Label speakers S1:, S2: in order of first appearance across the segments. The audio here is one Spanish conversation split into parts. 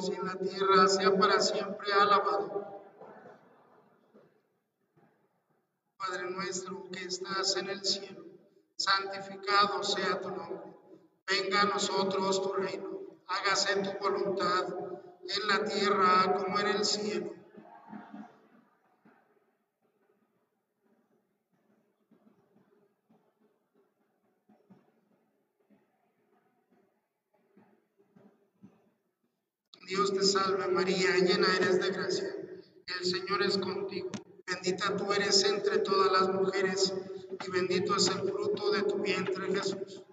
S1: cielos y en la tierra sea para siempre alabado. Padre nuestro que estás en el cielo, santificado sea tu nombre. Venga a nosotros tu reino. Hágase tu voluntad en la tierra como en el cielo. Dios te salve María, llena eres de gracia. El Señor es contigo. Bendita tú eres entre todas las mujeres y bendito es el fruto de tu vientre Jesús.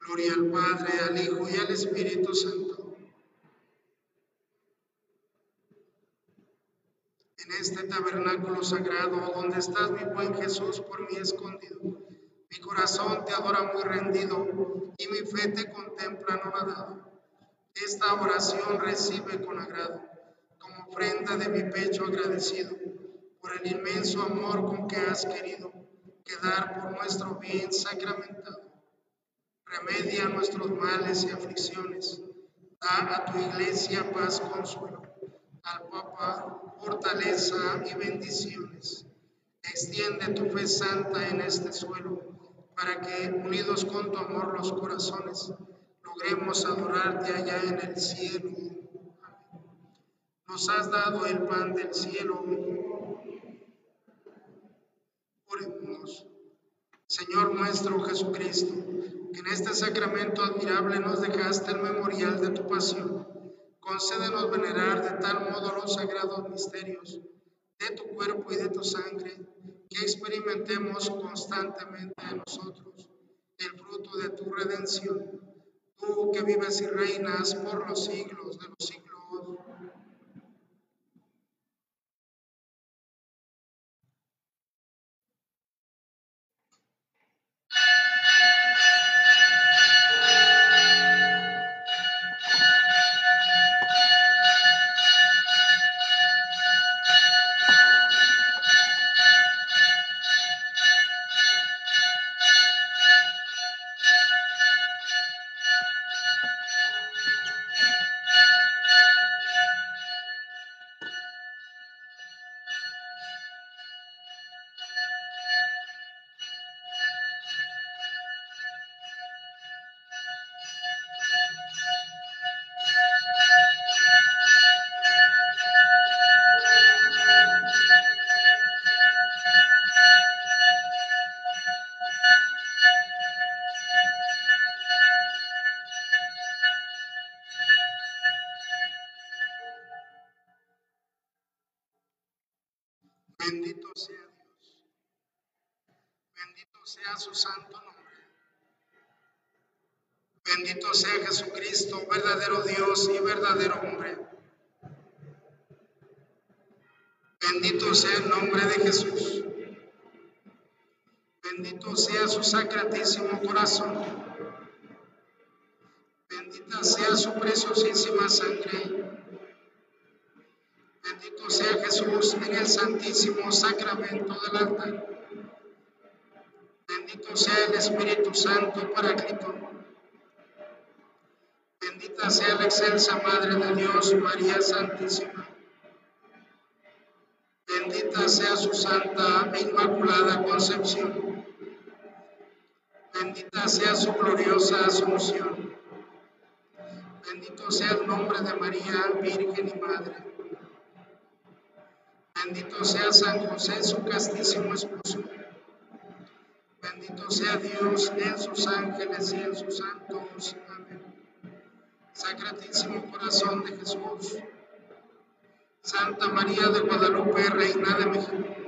S1: Gloria al Padre, al Hijo y al Espíritu Santo. En este tabernáculo sagrado donde estás mi buen Jesús por mí escondido mi corazón te adora muy rendido y mi fe te contempla anonadado. Esta oración recibe con agrado, como ofrenda de mi pecho agradecido, por el inmenso amor con que has querido quedar por nuestro bien sacramentado. Remedia nuestros males y aflicciones. Da a tu iglesia paz, consuelo. Al Papa fortaleza y bendiciones. Extiende tu fe santa en este suelo para que, unidos con tu amor los corazones, logremos adorarte allá en el cielo. Nos has dado el pan del cielo. Oremos. Señor nuestro Jesucristo, que en este sacramento admirable nos dejaste el memorial de tu pasión. Concédenos venerar de tal modo los sagrados misterios de tu cuerpo y de tu sangre que experimentemos constantemente en nosotros el fruto de tu redención, tú que vives y reinas por los siglos de los siglos. Sacratísimo corazón. Bendita sea su preciosísima sangre Bendito sea Jesús en el santísimo sacramento del altar. Bendito sea el Espíritu Santo Paráclito. Bendita sea la excelsa Madre de Dios, María Santísima. Bendita sea su santa inmaculada concepción. Bendita sea su gloriosa asunción. Bendito sea el nombre de María, Virgen y Madre. Bendito sea San José, su castísimo esposo. Bendito sea Dios en sus ángeles y en sus santos. Amén. Sacratísimo corazón de Jesús. Santa María de Guadalupe, Reina de México.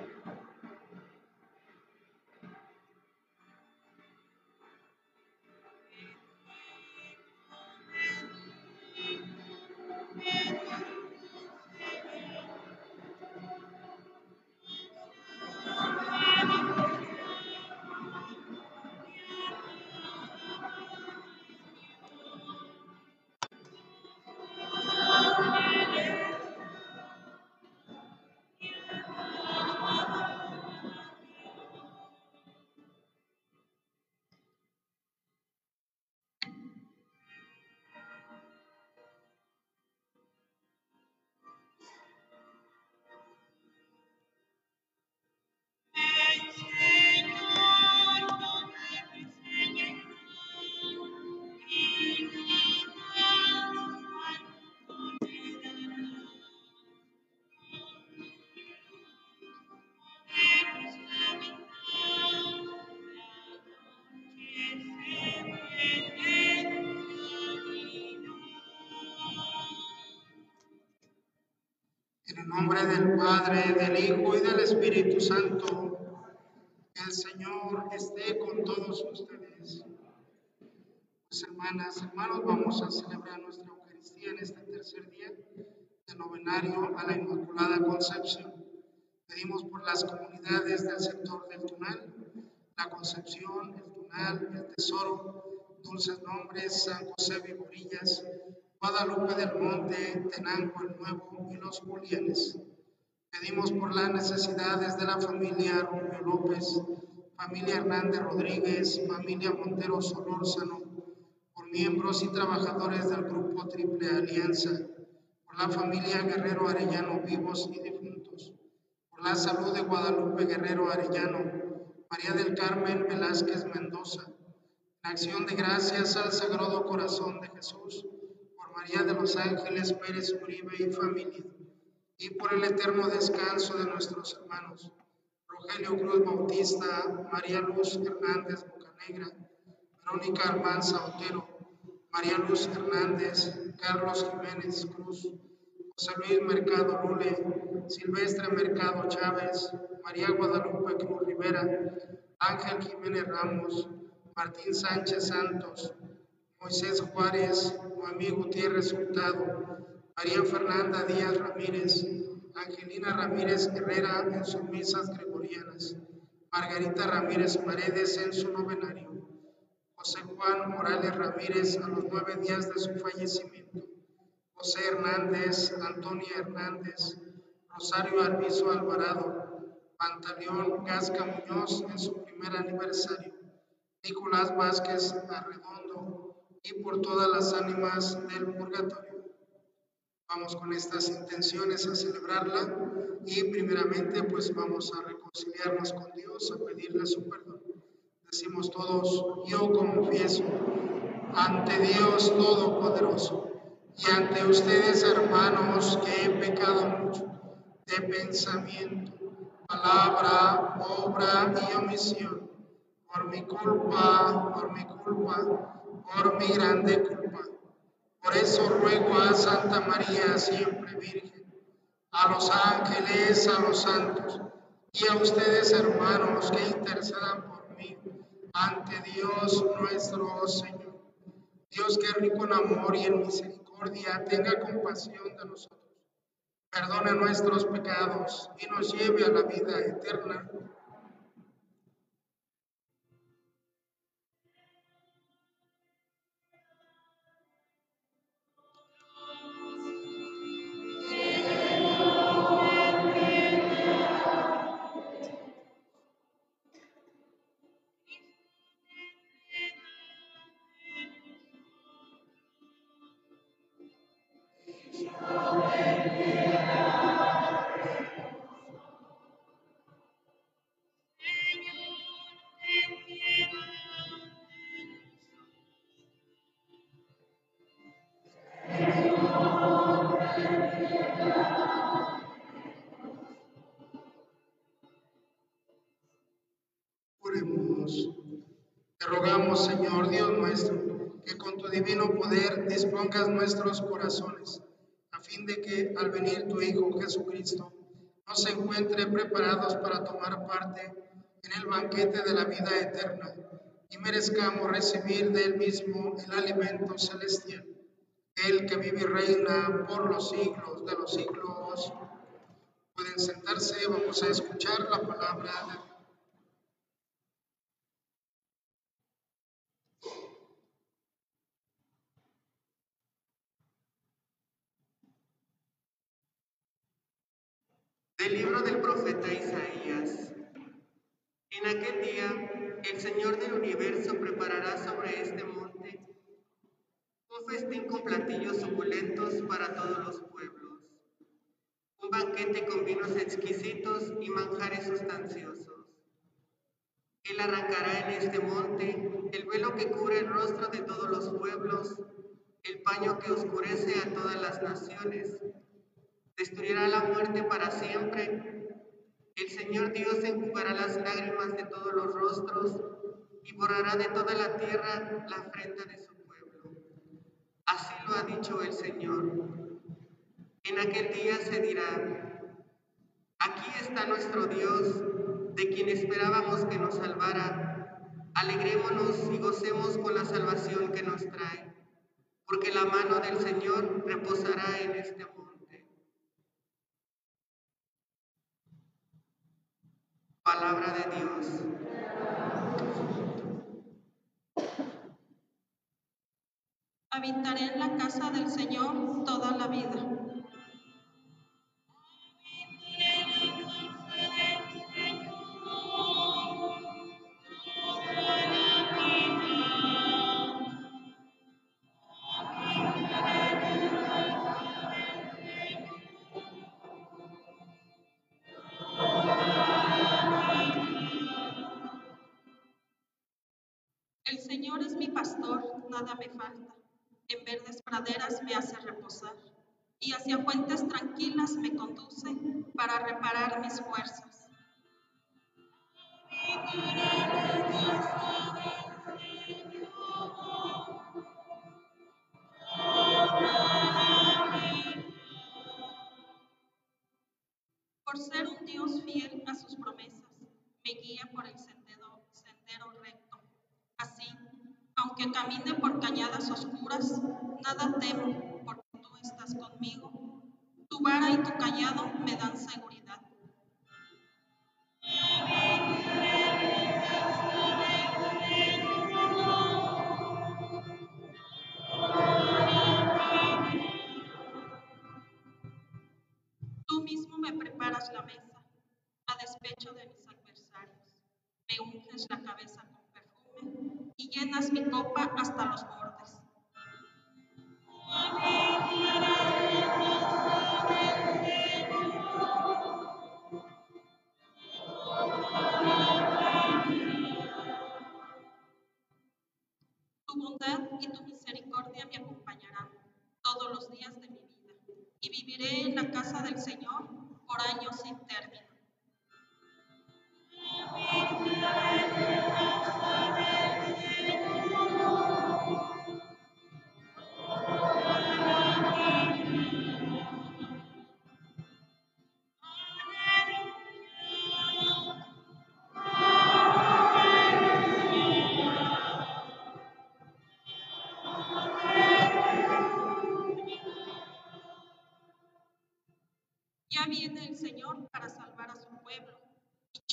S1: En nombre del Padre, del Hijo y del Espíritu Santo, el Señor esté con todos ustedes. Pues hermanas, hermanos, vamos a celebrar nuestra Eucaristía en este tercer día del novenario a la Inmaculada Concepción. Pedimos por las comunidades del sector del Tunal, la Concepción, el Tunal, el Tesoro, Dulces Nombres, San José Viborillas, Guadalupe del Monte, Tenango el Nuevo y los Julienes. Pedimos por las necesidades de la familia Rubio López, familia Hernández Rodríguez, familia Montero Solórzano, por miembros y trabajadores del Grupo Triple Alianza, por la familia Guerrero Arellano vivos y difuntos, por la salud de Guadalupe Guerrero Arellano, María del Carmen Velázquez Mendoza, en acción de gracias al Sagrado Corazón de Jesús, María de los Ángeles Pérez Uribe y familia, y por el eterno descanso de nuestros hermanos, Rogelio Cruz Bautista, María Luz Hernández Bocanegra, Verónica Almanza Otero, María Luz Hernández, Carlos Jiménez Cruz, José Luis Mercado Lule, Silvestre Mercado Chávez, María Guadalupe Cruz Rivera, Ángel Jiménez Ramos, Martín Sánchez Santos, Moisés Juárez, Noemí Gutiérrez Hurtado, María Fernanda Díaz Ramírez, Angelina Ramírez Herrera en sus misas gregorianas, Margarita Ramírez Paredes en su novenario, José Juan Morales Ramírez a los nueve días de su fallecimiento, José Hernández, Antonia Hernández, Rosario Arbizo Alvarado, Pantaleón Gasca Muñoz en su primer aniversario, Nicolás Vázquez Arredondo y por todas las ánimas del purgatorio. Vamos con estas intenciones a celebrarla y primeramente pues vamos a reconciliarnos con Dios, a pedirle su perdón. Decimos todos, yo confieso ante Dios Todopoderoso y ante ustedes hermanos que he pecado mucho de pensamiento, palabra, obra y omisión, por mi culpa, por mi culpa, por mi grande culpa. Por eso ruego a Santa María, siempre Virgen, a los ángeles, a los santos y a ustedes hermanos que intercedan por mí ante Dios nuestro Señor. Dios que rico en amor y en misericordia, tenga compasión de nosotros, perdone nuestros pecados y nos lleve a la vida eterna. Rogamos, Señor Dios nuestro, que con tu divino poder dispongas nuestros corazones, a fin de que al venir tu Hijo Jesucristo nos encuentre preparados para tomar parte en el banquete de la vida eterna y merezcamos recibir de él mismo el alimento celestial, el que vive y reina por los siglos de los siglos. Pueden sentarse, vamos a escuchar la palabra de
S2: Del libro del profeta Isaías. En aquel día el Señor del universo preparará sobre este monte un festín con platillos suculentos para todos los pueblos, un banquete con vinos exquisitos y manjares sustanciosos. Él arrancará en este monte el velo que cubre el rostro de todos los pueblos, el paño que oscurece a todas las naciones destruirá la muerte para siempre. El Señor Dios enjugará las lágrimas de todos los rostros y borrará de toda la tierra la afrenta de su pueblo. Así lo ha dicho el Señor. En aquel día se dirá, Aquí está nuestro Dios, de quien esperábamos que nos salvara. Alegrémonos y gocemos con la salvación que nos trae, porque la mano del Señor reposará en este monte. Palabra de Dios.
S3: Habitaré en la casa del Señor toda la vida. Mis fuerzas. Por ser un Dios fiel a sus promesas, me guía por el sendero recto. Así, aunque camine por cañadas oscuras, nada temo, los días de mi vida y viviré en la casa del Señor por años sin término.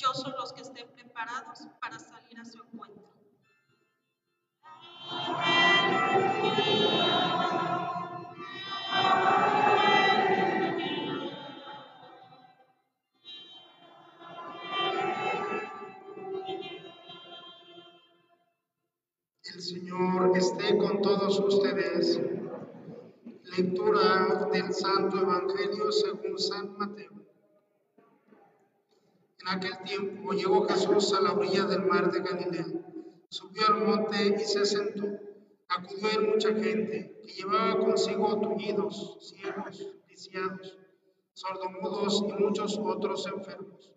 S3: Dichosos los que estén preparados para salir a su encuentro.
S1: El Señor esté con todos ustedes. Lectura del Santo Evangelio según San Mateo. En aquel tiempo llegó Jesús a la orilla del mar de Galilea, subió al monte y se sentó. Acudió él mucha gente que llevaba consigo tullidos, ciegos, lisiados, sordomudos y muchos otros enfermos.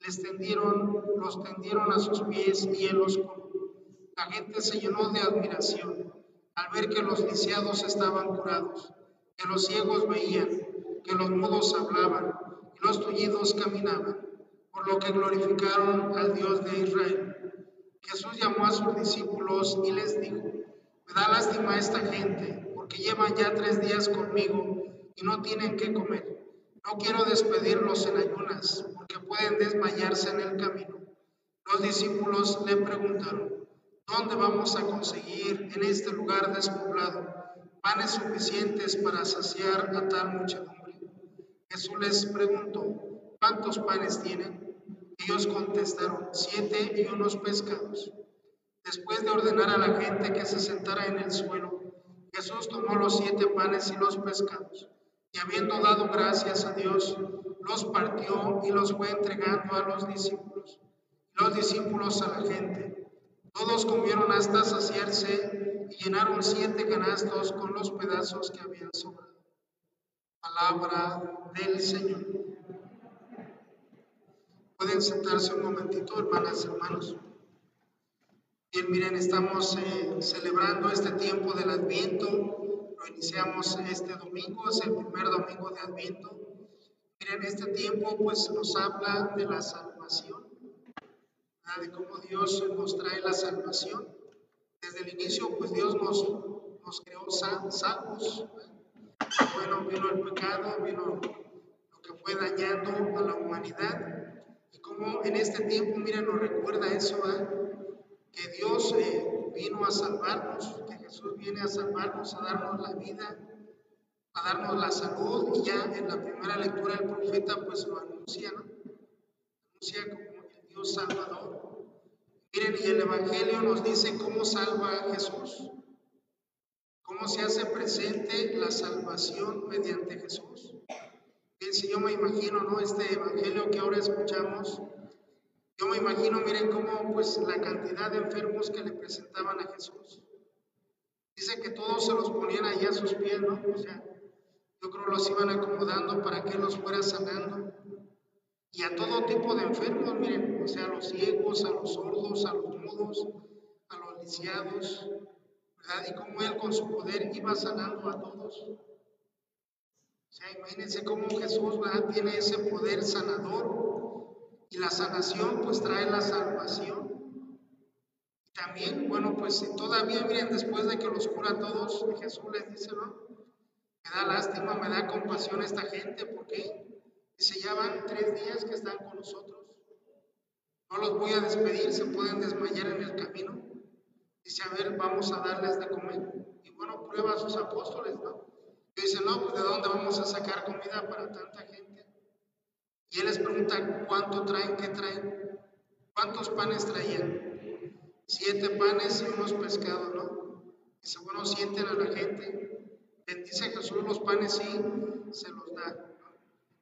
S1: Les tendieron, los tendieron a sus pies y él los curó. La gente se llenó de admiración al ver que los lisiados estaban curados, que los ciegos veían, que los mudos hablaban y los tullidos caminaban, por lo que glorificaron al Dios de Israel. Jesús llamó a sus discípulos y les dijo, me da lástima esta gente, porque llevan ya tres días conmigo y no tienen qué comer. No quiero despedirlos en ayunas, porque pueden desmayarse en el camino. Los discípulos le preguntaron, ¿Dónde vamos a conseguir en este lugar despoblado panes suficientes para saciar a tal muchedumbre? Jesús les preguntó, ¿cuántos panes tienen? Ellos contestaron, siete y unos pescados. Después de ordenar a la gente que se sentara en el suelo, Jesús tomó los siete panes y los pescados, y habiendo dado gracias a Dios, los partió y los fue entregando a los discípulos. Los discípulos a la gente. Todos comieron hasta saciarse y llenaron siete canastos con los pedazos que habían sobrado. Palabra del Señor. Pueden sentarse un momentito, hermanas y hermanos. Bien, miren, estamos eh, celebrando este tiempo del Adviento. Lo iniciamos este domingo, es el primer domingo de Adviento. Miren, este tiempo pues nos habla de la salvación, de cómo Dios nos trae la salvación. Desde el inicio pues Dios nos, nos creó salvos. Bueno, vino el pecado, vino lo que fue dañando a la humanidad. Como en este tiempo, miren, nos recuerda eso, que Dios eh, vino a salvarnos, que Jesús viene a salvarnos, a darnos la vida, a darnos la salud. Y ya en la primera lectura el profeta pues lo anuncia, ¿no? Anuncia como el Dios salvador. Miren, y el Evangelio nos dice cómo salva a Jesús, cómo se hace presente la salvación mediante Jesús. Si yo me imagino, ¿no? Este Evangelio que ahora escuchamos, yo me imagino, miren cómo pues la cantidad de enfermos que le presentaban a Jesús. Dice que todos se los ponían allá a sus pies, ¿no? O sea, yo creo los iban acomodando para que los fuera sanando. Y a todo tipo de enfermos, miren, o sea, a los ciegos, a los sordos, a los mudos, a los lisiados, ¿verdad? Y cómo él con su poder iba sanando a todos. O sea, imagínense cómo Jesús tiene ese poder sanador y la sanación pues trae la salvación. También, bueno, pues todavía, miren, después de que los cura a todos, Jesús les dice, ¿no? Me da lástima, me da compasión esta gente, porque dice, ya van tres días que están con nosotros. No los voy a despedir, se pueden desmayar en el camino. Dice, a ver, vamos a darles de comer. Y bueno, prueba a sus apóstoles, ¿no? Y dice, no, pues de dónde vamos a sacar comida para tanta gente. Y él les pregunta, ¿cuánto traen? ¿Qué traen? ¿Cuántos panes traían? Siete panes y unos pescados, ¿no? Dice, bueno, sienten a la gente. Bendice Jesús los panes y se los da.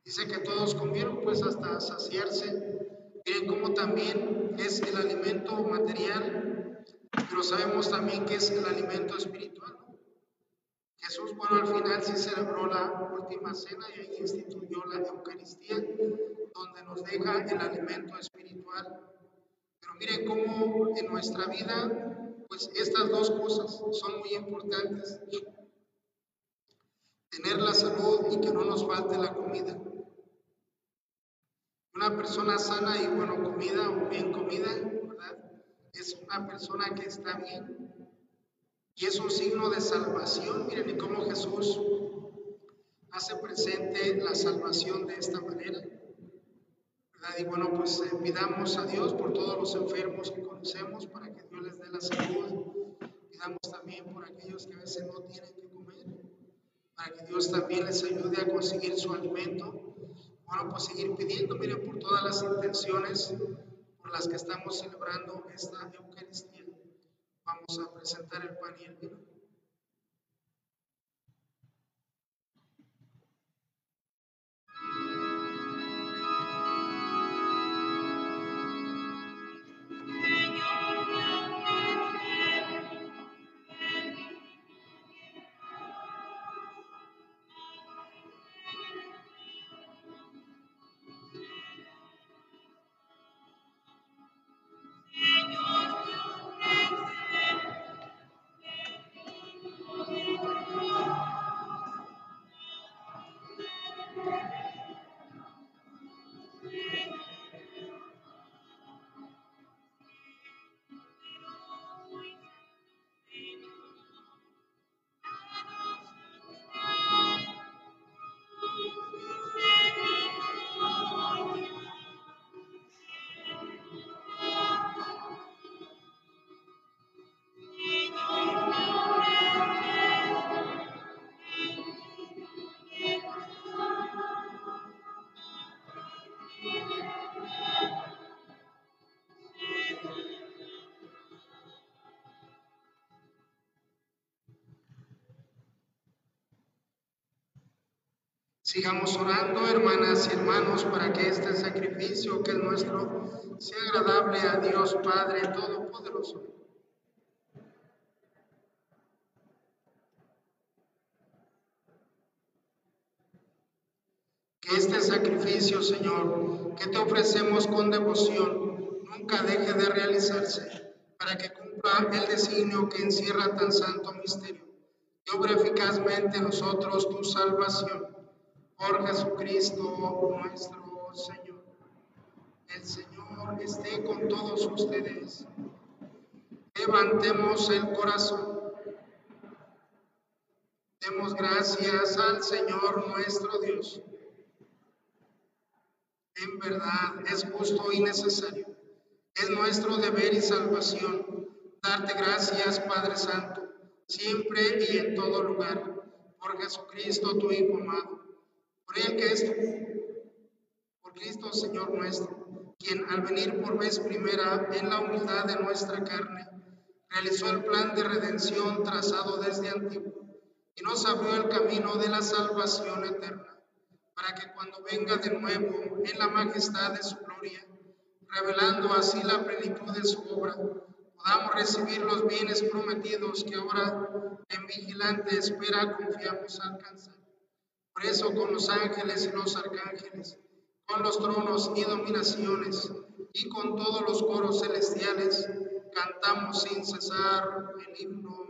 S1: Dice que todos comieron pues hasta saciarse. Miren cómo también es el alimento material, pero sabemos también que es el alimento espiritual. Jesús, bueno, al final sí celebró la última cena y ahí instituyó la Eucaristía, donde nos deja el alimento espiritual. Pero miren cómo en nuestra vida, pues estas dos cosas son muy importantes. Tener la salud y que no nos falte la comida. Una persona sana y bueno comida o bien comida, ¿verdad? Es una persona que está bien, y es un signo de salvación. Miren cómo Jesús hace presente la salvación de esta manera. Y bueno, pues eh, pidamos a Dios por todos los enfermos que conocemos para que Dios les dé la salud. Pidamos también por aquellos que a veces no tienen que comer, para que Dios también les ayude a conseguir su alimento. Bueno, pues seguir pidiendo, miren, por todas las intenciones por las que estamos celebrando esta Eucaristía. Vamos a presentar el pan y el vino. Sigamos orando, hermanas y hermanos, para que este sacrificio que es nuestro sea agradable a Dios Padre Todopoderoso. Que este sacrificio, Señor, que te ofrecemos con devoción, nunca deje de realizarse, para que cumpla el designio que encierra tan santo misterio y obre eficazmente nosotros tu salvación por Jesucristo nuestro Señor. El Señor esté con todos ustedes. Levantemos el corazón. Demos gracias al Señor nuestro Dios. En verdad es justo y necesario. Es nuestro deber y salvación darte gracias, Padre Santo, siempre y en todo lugar, por Jesucristo, tu Hijo amado, por el que es por Cristo, Señor nuestro, quien al venir por vez primera en la humildad de nuestra carne, realizó el plan de redención trazado desde antiguo y nos abrió el camino de la salvación eterna para que cuando venga de nuevo en la majestad de su gloria, revelando así la plenitud de su obra, podamos recibir los bienes prometidos que ahora en vigilante espera confiamos alcanzar. Por eso con los ángeles y los arcángeles, con los tronos y dominaciones, y con todos los coros celestiales, cantamos sin cesar el himno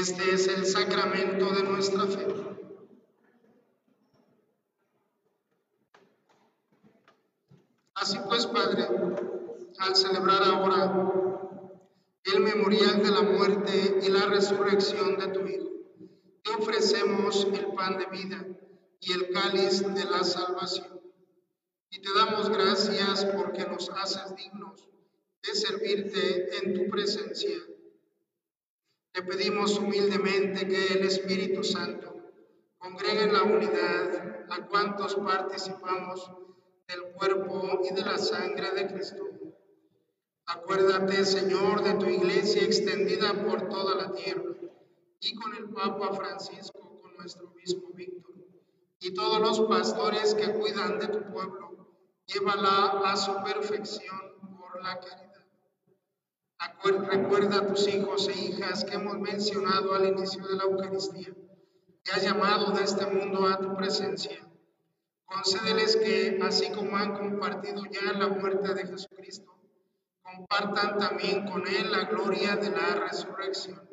S1: Este es el sacramento de nuestra fe. Así pues, Padre, al celebrar ahora el memorial de la muerte y la resurrección de tu Hijo, te ofrecemos el pan de vida y el cáliz de la salvación. Y te damos gracias porque nos haces dignos de servirte en tu presencia te pedimos humildemente que el Espíritu Santo congregue en la unidad a cuantos participamos del cuerpo y de la sangre de Cristo. Acuérdate, Señor, de tu iglesia extendida por toda la tierra y con el Papa Francisco, con nuestro obispo Víctor y todos los pastores que cuidan de tu pueblo. Llévala a su perfección por la caridad Recuerda a tus hijos e hijas que hemos mencionado al inicio de la Eucaristía, que has llamado de este mundo a tu presencia. Concédeles que, así como han compartido ya la muerte de Jesucristo, compartan también con Él la gloria de la resurrección.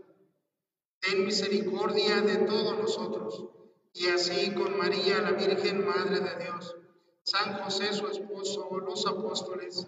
S1: Ten misericordia de todos nosotros, y así con María, la Virgen Madre de Dios, San José su esposo, los apóstoles,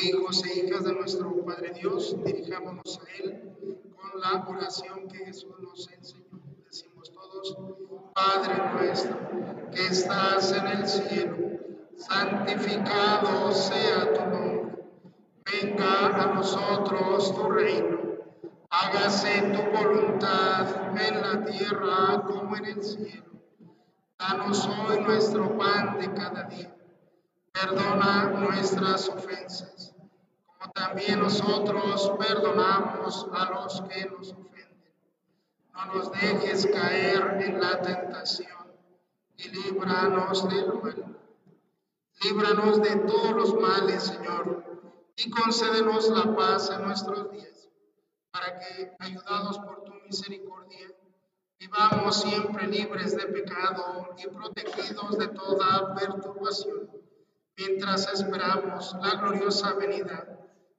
S1: Hijos e hijas de nuestro Padre Dios, dirijámonos a Él con la oración que Jesús nos enseñó. Decimos todos, Padre nuestro, que estás en el cielo, santificado sea tu nombre. Venga a nosotros tu reino. Hágase tu voluntad en la tierra como en el cielo. Danos hoy nuestro pan de cada día. Perdona nuestras ofensas, también nosotros perdonamos a los que nos ofenden. No nos dejes caer en la tentación y líbranos del mal. Líbranos de todos los males, Señor, y concédenos la paz en nuestros días, para que, ayudados por tu misericordia, vivamos siempre libres de pecado y protegidos de toda perturbación, mientras esperamos la gloriosa venida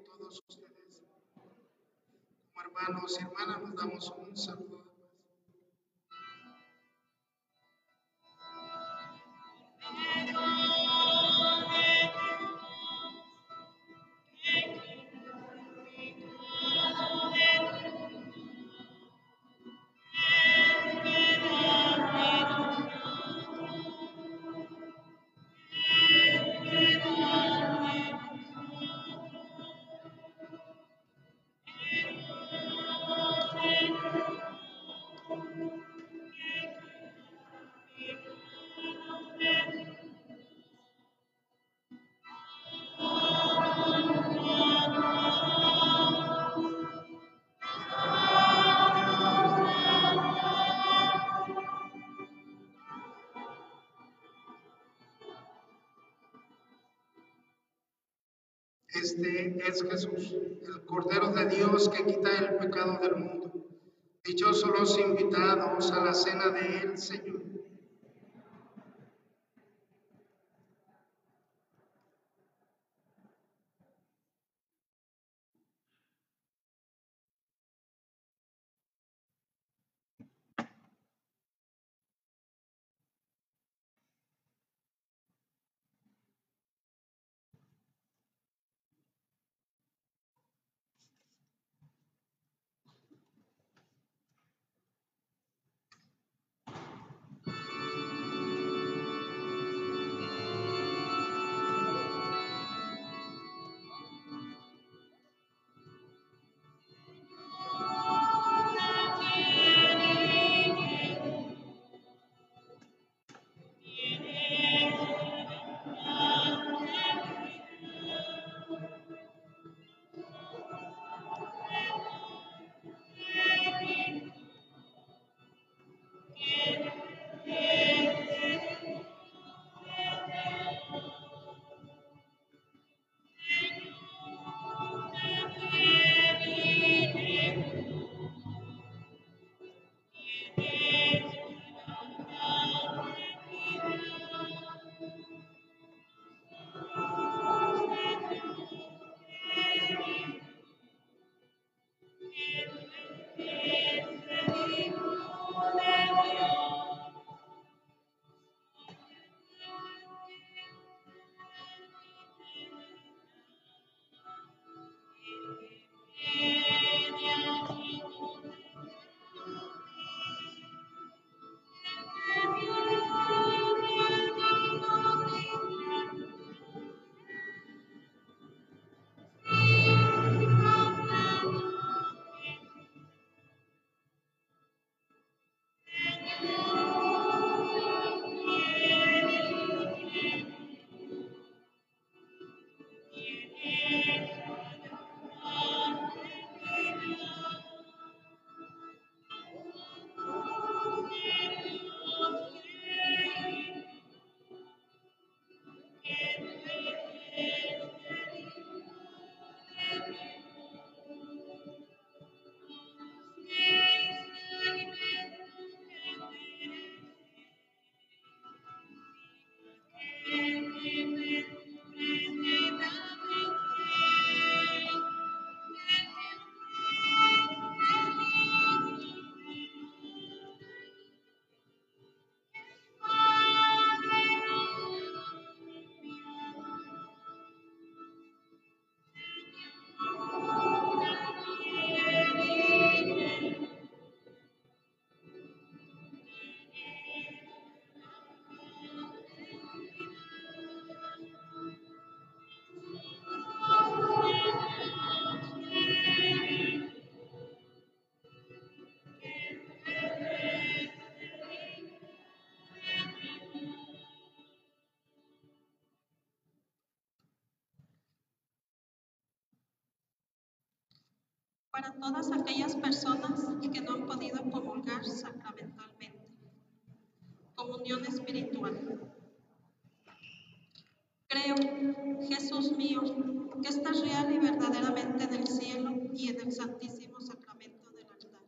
S1: ustedes. Como hermanos y hermanas, nos damos un saludo. Es Jesús, el Cordero de Dios que quita el pecado del mundo. Dichosos los invitados a la cena de el Señor.
S3: Para todas aquellas personas que no han podido comulgar sacramentalmente. Comunión espiritual. Creo, Jesús mío, que estás real y verdaderamente en el cielo y en el santísimo sacramento del altar.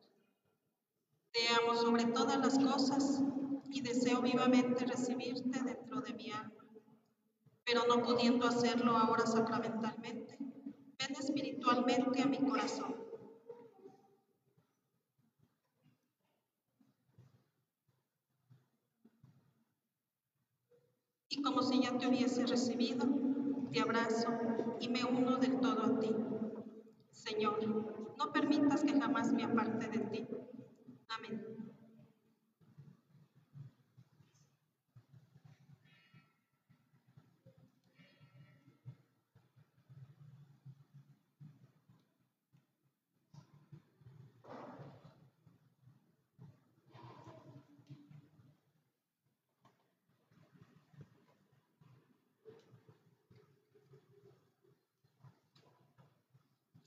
S3: Te amo sobre todas las cosas y deseo vivamente recibirte dentro de mi alma, pero no pudiendo hacerlo ahora sacramentalmente, ven espiritualmente a mi corazón. Y como si ya te hubiese recibido, te abrazo y me uno del todo a ti. Señor, no permitas que jamás me aparte de ti. Amén.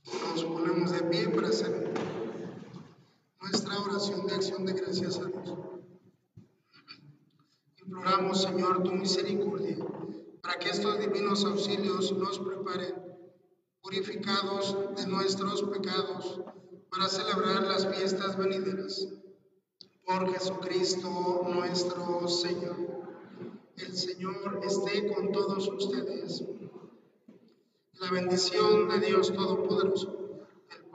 S1: Nos ponemos de pie para hacer nuestra oración de acción de gracias a Dios. Imploramos, Señor, tu misericordia, para que estos divinos auxilios nos preparen, purificados de nuestros pecados, para celebrar las fiestas venideras. Por Jesucristo nuestro Señor. El Señor esté con todos ustedes. La bendición de Dios Todopoderoso,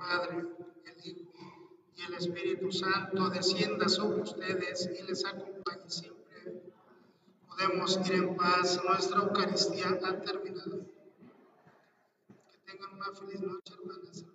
S1: Padre, el Hijo y el Espíritu Santo descienda sobre ustedes y les acompañe siempre. Podemos ir en paz, nuestra Eucaristía ha terminado. Que tengan una feliz noche, hermanas.